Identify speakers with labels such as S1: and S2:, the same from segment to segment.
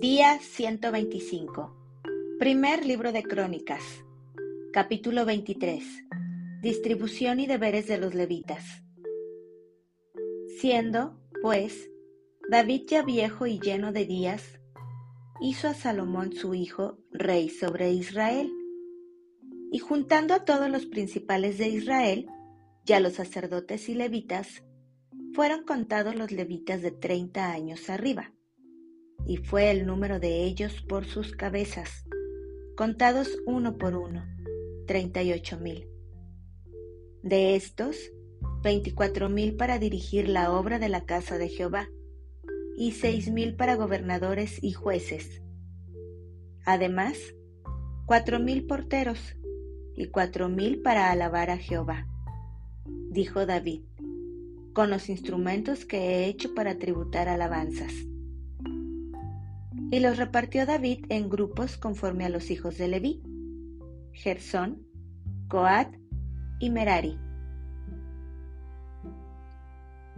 S1: Día 125. Primer libro de Crónicas. Capítulo 23. Distribución y deberes de los levitas. Siendo, pues, David ya viejo y lleno de días, hizo a Salomón su hijo rey sobre Israel. Y juntando a todos los principales de Israel, ya los sacerdotes y levitas, fueron contados los levitas de treinta años arriba y fue el número de ellos por sus cabezas, contados uno por uno, treinta y ocho mil. De estos, veinticuatro mil para dirigir la obra de la casa de Jehová, y seis mil para gobernadores y jueces. Además, cuatro mil porteros y cuatro mil para alabar a Jehová. Dijo David, con los instrumentos que he hecho para tributar alabanzas. Y los repartió David en grupos conforme a los hijos de Leví, Gersón, Coat y Merari.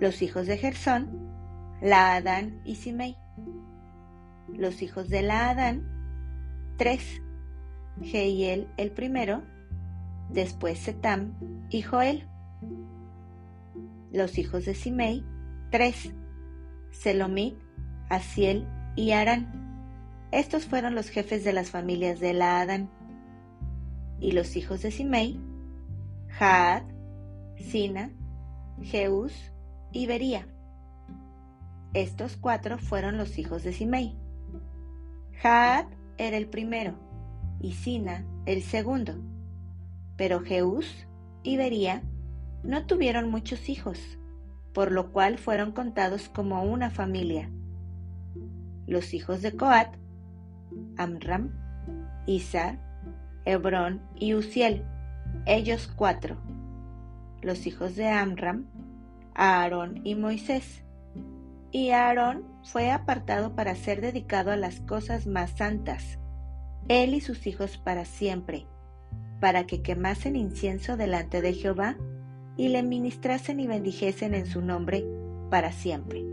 S1: Los hijos de Gersón, Laadán y Simei. Los hijos de Laadán, tres, Jeiel el primero, después Setam y Joel. Los hijos de Simei, tres, Selomit, Asiel y Arán. Estos fueron los jefes de las familias de Laadán. Y los hijos de Simei, Jaad, Sina, Jeús y Bería. Estos cuatro fueron los hijos de Simei. Jaad era el primero y Sina el segundo. Pero Jeús y Bería no tuvieron muchos hijos, por lo cual fueron contados como una familia los hijos de Coat, Amram, Isa, Hebrón y Uziel, ellos cuatro. Los hijos de Amram, Aarón y Moisés. Y Aarón fue apartado para ser dedicado a las cosas más santas, él y sus hijos para siempre, para que quemasen incienso delante de Jehová y le ministrasen y bendijesen en su nombre para siempre.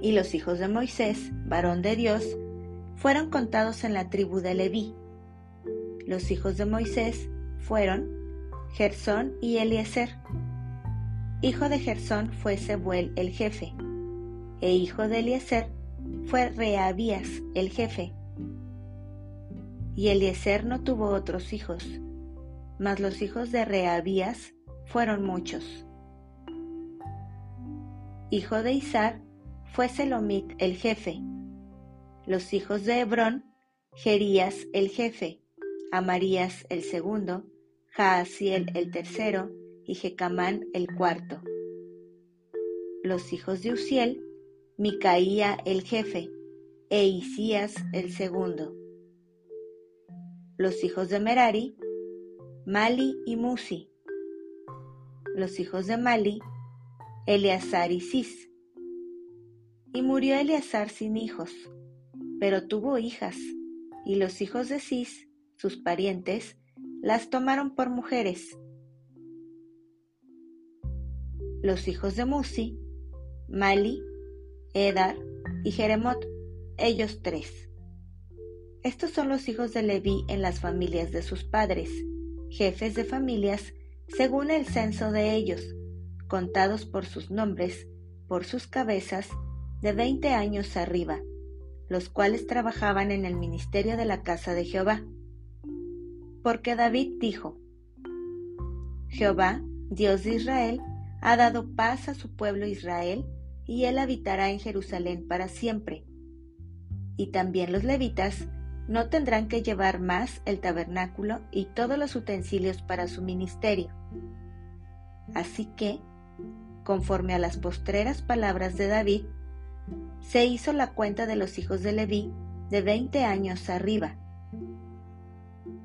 S1: Y los hijos de Moisés, varón de Dios, fueron contados en la tribu de Leví. Los hijos de Moisés fueron Gersón y Eliezer. Hijo de Gersón fue Sebuel el jefe, e hijo de Eliezer fue Reabías el jefe. Y Eliezer no tuvo otros hijos, mas los hijos de Reabías fueron muchos. Hijo de Isar fue Selomit el jefe. Los hijos de Hebrón, Gerías el jefe, Amarías el segundo, Jaasiel el tercero y Jecamán el cuarto. Los hijos de Uziel, Micaía el jefe, e Isías el segundo. Los hijos de Merari, Mali y Musi. Los hijos de Mali, Eleazar y Cis. Y murió Eleazar sin hijos, pero tuvo hijas, y los hijos de Cis, sus parientes, las tomaron por mujeres. Los hijos de Musi, Mali, Edar y Jeremot, ellos tres. Estos son los hijos de Leví en las familias de sus padres, jefes de familias, según el censo de ellos, contados por sus nombres, por sus cabezas de veinte años arriba, los cuales trabajaban en el ministerio de la casa de Jehová. Porque David dijo, Jehová, Dios de Israel, ha dado paz a su pueblo Israel, y él habitará en Jerusalén para siempre. Y también los levitas no tendrán que llevar más el tabernáculo y todos los utensilios para su ministerio. Así que, conforme a las postreras palabras de David, se hizo la cuenta de los hijos de Leví de veinte años arriba,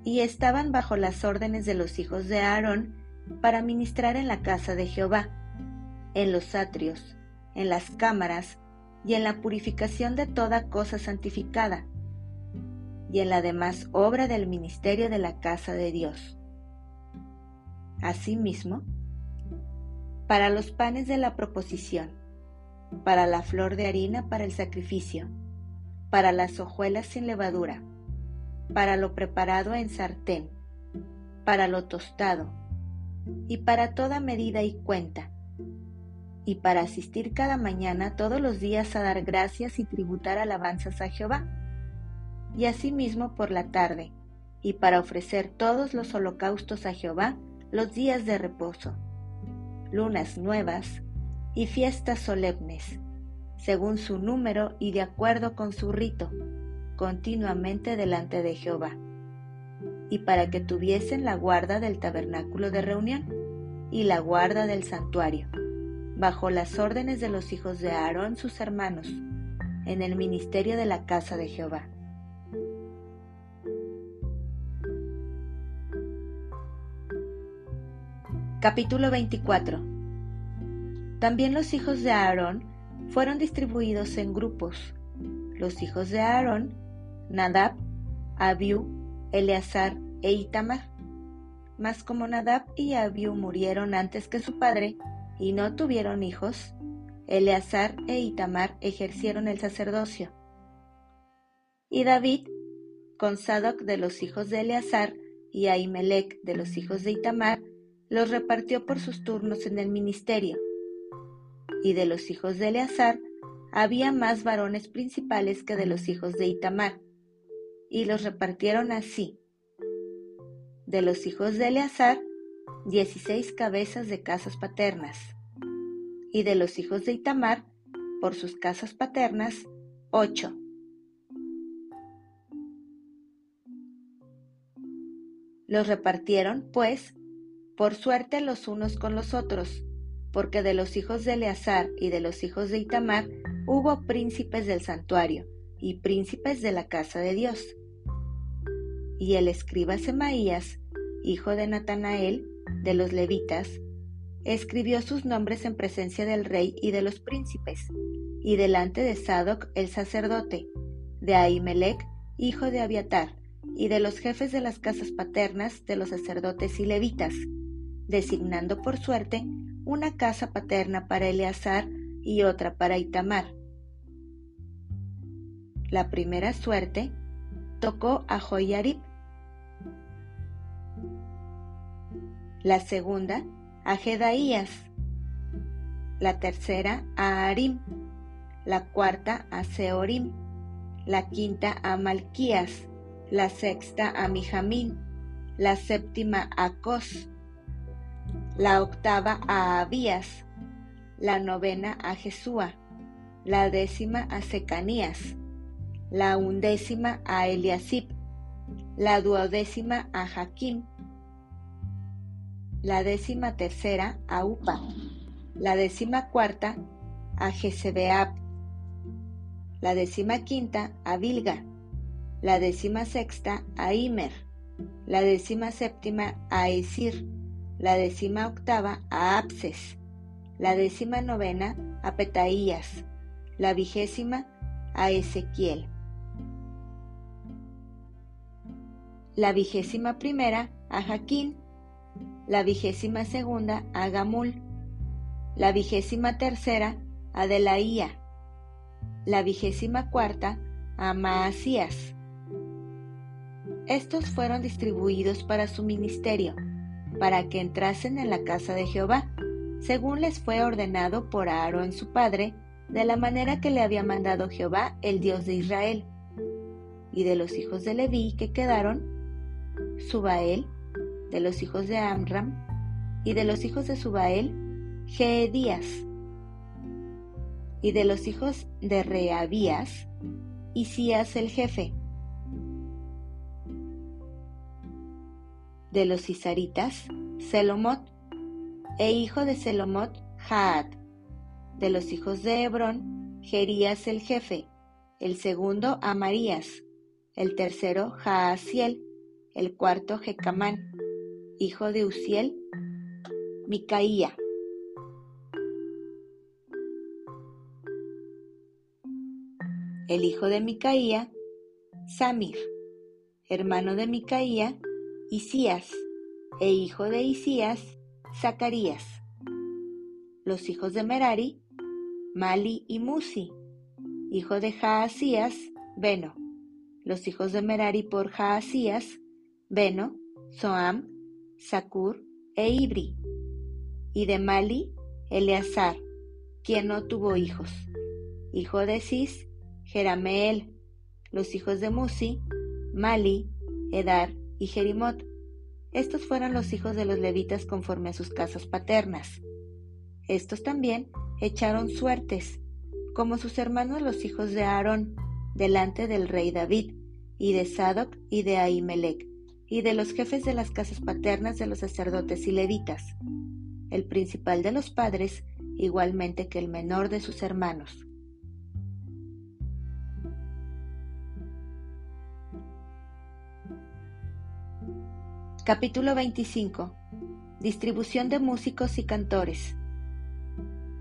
S1: y estaban bajo las órdenes de los hijos de Aarón para ministrar en la casa de Jehová, en los atrios, en las cámaras y en la purificación de toda cosa santificada, y en la demás obra del ministerio de la casa de Dios. Asimismo, para los panes de la proposición, para la flor de harina para el sacrificio, para las hojuelas sin levadura, para lo preparado en sartén, para lo tostado, y para toda medida y cuenta, y para asistir cada mañana todos los días a dar gracias y tributar alabanzas a Jehová, y asimismo por la tarde, y para ofrecer todos los holocaustos a Jehová los días de reposo, lunas nuevas y fiestas solemnes, según su número y de acuerdo con su rito, continuamente delante de Jehová, y para que tuviesen la guarda del tabernáculo de reunión y la guarda del santuario, bajo las órdenes de los hijos de Aarón sus hermanos, en el ministerio de la casa de Jehová. Capítulo 24 También los hijos de Aarón fueron distribuidos en grupos. Los hijos de Aarón, Nadab, Abiú, Eleazar e Itamar. Mas como Nadab y Abiú murieron antes que su padre y no tuvieron hijos, Eleazar e Itamar ejercieron el sacerdocio. Y David, con Sadoc de los hijos de Eleazar y Ahimelech de los hijos de Itamar, los repartió por sus turnos en el ministerio. Y de los hijos de Eleazar había más varones principales que de los hijos de Itamar, y los repartieron así. De los hijos de Eleazar, dieciséis cabezas de casas paternas, y de los hijos de Itamar, por sus casas paternas, ocho. Los repartieron, pues, por suerte los unos con los otros, porque de los hijos de Eleazar y de los hijos de Itamar hubo príncipes del santuario y príncipes de la casa de Dios. Y el escriba Semaías, hijo de Natanael, de los levitas, escribió sus nombres en presencia del rey y de los príncipes, y delante de Sadoc el sacerdote, de Ahimelech, hijo de Abiatar, y de los jefes de las casas paternas de los sacerdotes y levitas, designando por suerte una casa paterna para Eleazar y otra para Itamar. La primera suerte tocó a Joyarib, la segunda a Jedaías, la tercera a Arim, la cuarta a Seorim, la quinta a Malquías, la sexta a Mijamín, la séptima a Cos, la octava a Abías, la novena a Jesúa, la décima a Secanías, la undécima a Eliasib, la duodécima a Jaquim, la décima tercera a Upa, la décima cuarta a Jezebeab, la décima quinta a Bilga, la décima sexta a Imer, la décima séptima a Esir, la décima octava a Apses, la décima novena a Petaías, la vigésima a Ezequiel, la vigésima primera a Jaquín, la vigésima segunda a Gamul, la vigésima tercera a Delaía, la vigésima cuarta a Maasías. Estos fueron distribuidos para su ministerio para que entrasen en la casa de Jehová, según les fue ordenado por Aarón su padre, de la manera que le había mandado Jehová, el Dios de Israel. Y de los hijos de Leví que quedaron, Subael, de los hijos de Amram, y de los hijos de Subael, Geedías, y de los hijos de Reabías, Isías el jefe, de los Isaritas, Selomot, e hijo de Selomot, Jaad, de los hijos de Hebrón, Jerías el jefe, el segundo Amarías, el tercero Jaasiel, el cuarto Jecamán, hijo de Uziel, Micaía. El hijo de Micaía, Samir, hermano de Micaía, Isías, e hijo de Isías, Zacarías. los hijos de Merari, Mali y Musi, hijo de Jaasías, Beno, los hijos de Merari por Jaasías, Beno, Soam, Sakur e Ibri, y de Mali, Eleazar, quien no tuvo hijos, hijo de Cis, Jerameel, los hijos de Musi, Mali, Edar y Jerimot. Estos fueron los hijos de los levitas conforme a sus casas paternas. Estos también echaron suertes, como sus hermanos los hijos de Aarón, delante del rey David, y de Sadoc y de Ahimelech, y de los jefes de las casas paternas de los sacerdotes y levitas, el principal de los padres, igualmente que el menor de sus hermanos. Capítulo 25. Distribución de músicos y cantores.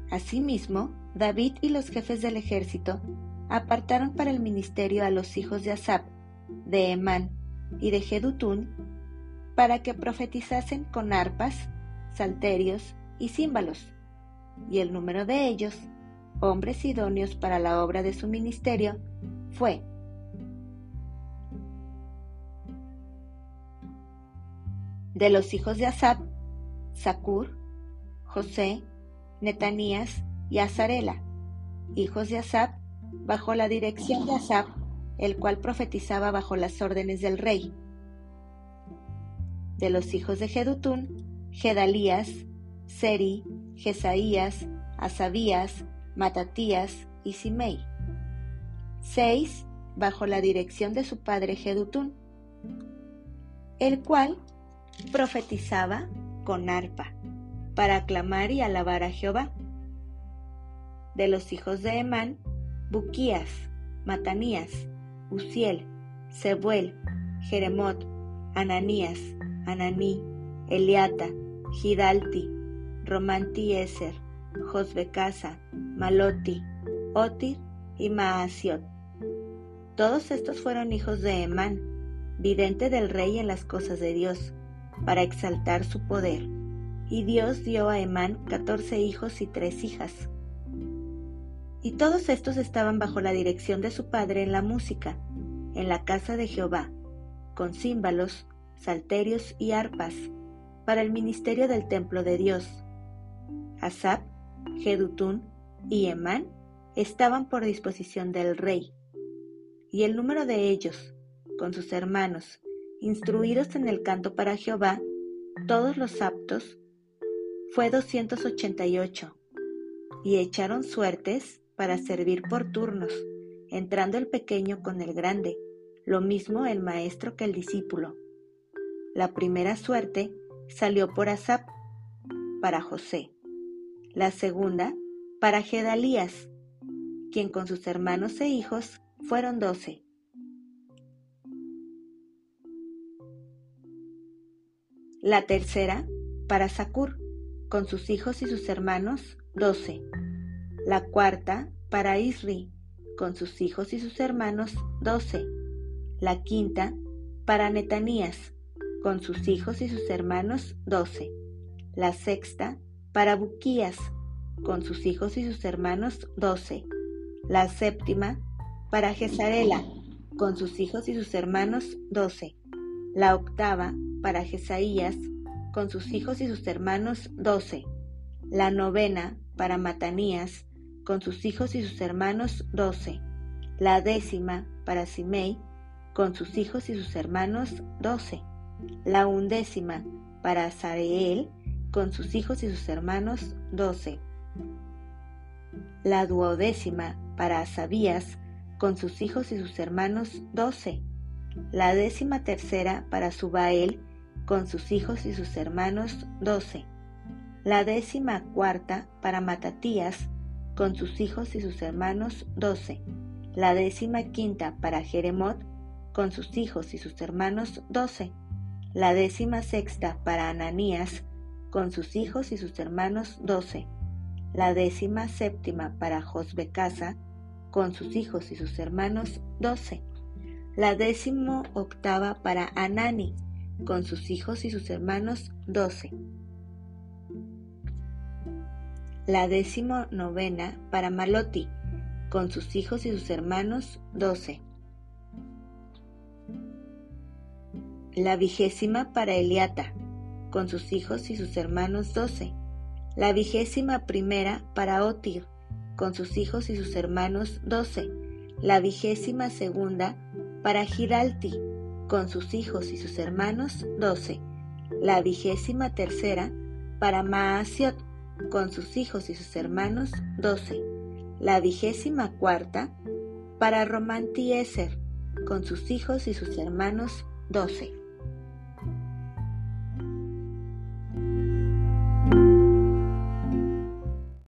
S1: Asimismo, David y los jefes del ejército apartaron para el ministerio a los hijos de Asap, de Emán y de Jedutún, para que profetizasen con arpas, salterios y címbalos, y el número de ellos, hombres idóneos para la obra de su ministerio, fue De los hijos de Asap, Sakur, José, Netanías y Azarela, hijos de Asap, bajo la dirección de Asap, el cual profetizaba bajo las órdenes del rey. De los hijos de Jedutún, Gedalías, Seri, Jesaías, Asabías, Matatías y Simei. Seis, bajo la dirección de su padre Jedutún, el cual profetizaba con arpa, para aclamar y alabar a Jehová. De los hijos de Emán, Buquías, Matanías, Uziel, Sebuel, Jeremot, Ananías, Ananí, Eliata, Gidalti, Romanti Eser, Josbecasa, Maloti, Otir y Maasiot. Todos estos fueron hijos de Emán, vidente del rey en las cosas de Dios para exaltar su poder, y Dios dio a Emán catorce hijos y tres hijas. Y todos estos estaban bajo la dirección de su padre en la música, en la casa de Jehová, con címbalos, salterios y arpas, para el ministerio del templo de Dios. Asap, Jedutún y Emán estaban por disposición del rey, y el número de ellos, con sus hermanos instruidos en el canto para Jehová, todos los aptos, fue 288, y echaron suertes para servir por turnos, entrando el pequeño con el grande, lo mismo el maestro que el discípulo. La primera suerte salió por Asap, para José. La segunda, para Gedalías, quien con sus hermanos e hijos fueron doce. La tercera, para Sakur, con sus hijos y sus hermanos, doce. La cuarta, para Isri, con sus hijos y sus hermanos, doce. La quinta, para Netanías, con sus hijos y sus hermanos, doce. La sexta, para Buquías, con sus hijos y sus hermanos, doce. La séptima, para Jezarela, con sus hijos y sus hermanos, doce. La octava, para Jesaías, con sus hijos y sus hermanos, doce. La novena, para Matanías, con sus hijos y sus hermanos, doce. La décima, para Simei, con sus hijos y sus hermanos, doce. La undécima, para Sareel, con sus hijos y sus hermanos, doce. La duodécima, para Asabías, con sus hijos y sus hermanos, doce. La décima tercera, para Subael, con sus hijos y sus hermanos, doce. La décima cuarta para Matatías, con sus hijos y sus hermanos, doce. La décima quinta para Jeremot, con sus hijos y sus hermanos, doce. La décima sexta para Ananías, con sus hijos y sus hermanos, doce. La décima séptima para Josbecasa, con sus hijos y sus hermanos, doce. La décimo octava para Anani, con sus hijos y sus hermanos, doce. La décimo novena para Maloti, con sus hijos y sus hermanos, doce. La vigésima para Eliata, con sus hijos y sus hermanos, doce. La vigésima primera para Otir, con sus hijos y sus hermanos, doce. La vigésima segunda para Giralti, con sus hijos y sus hermanos, doce. La vigésima tercera para Maasiot, con sus hijos y sus hermanos, doce. La vigésima cuarta para Romantieser, con sus hijos y sus hermanos, doce.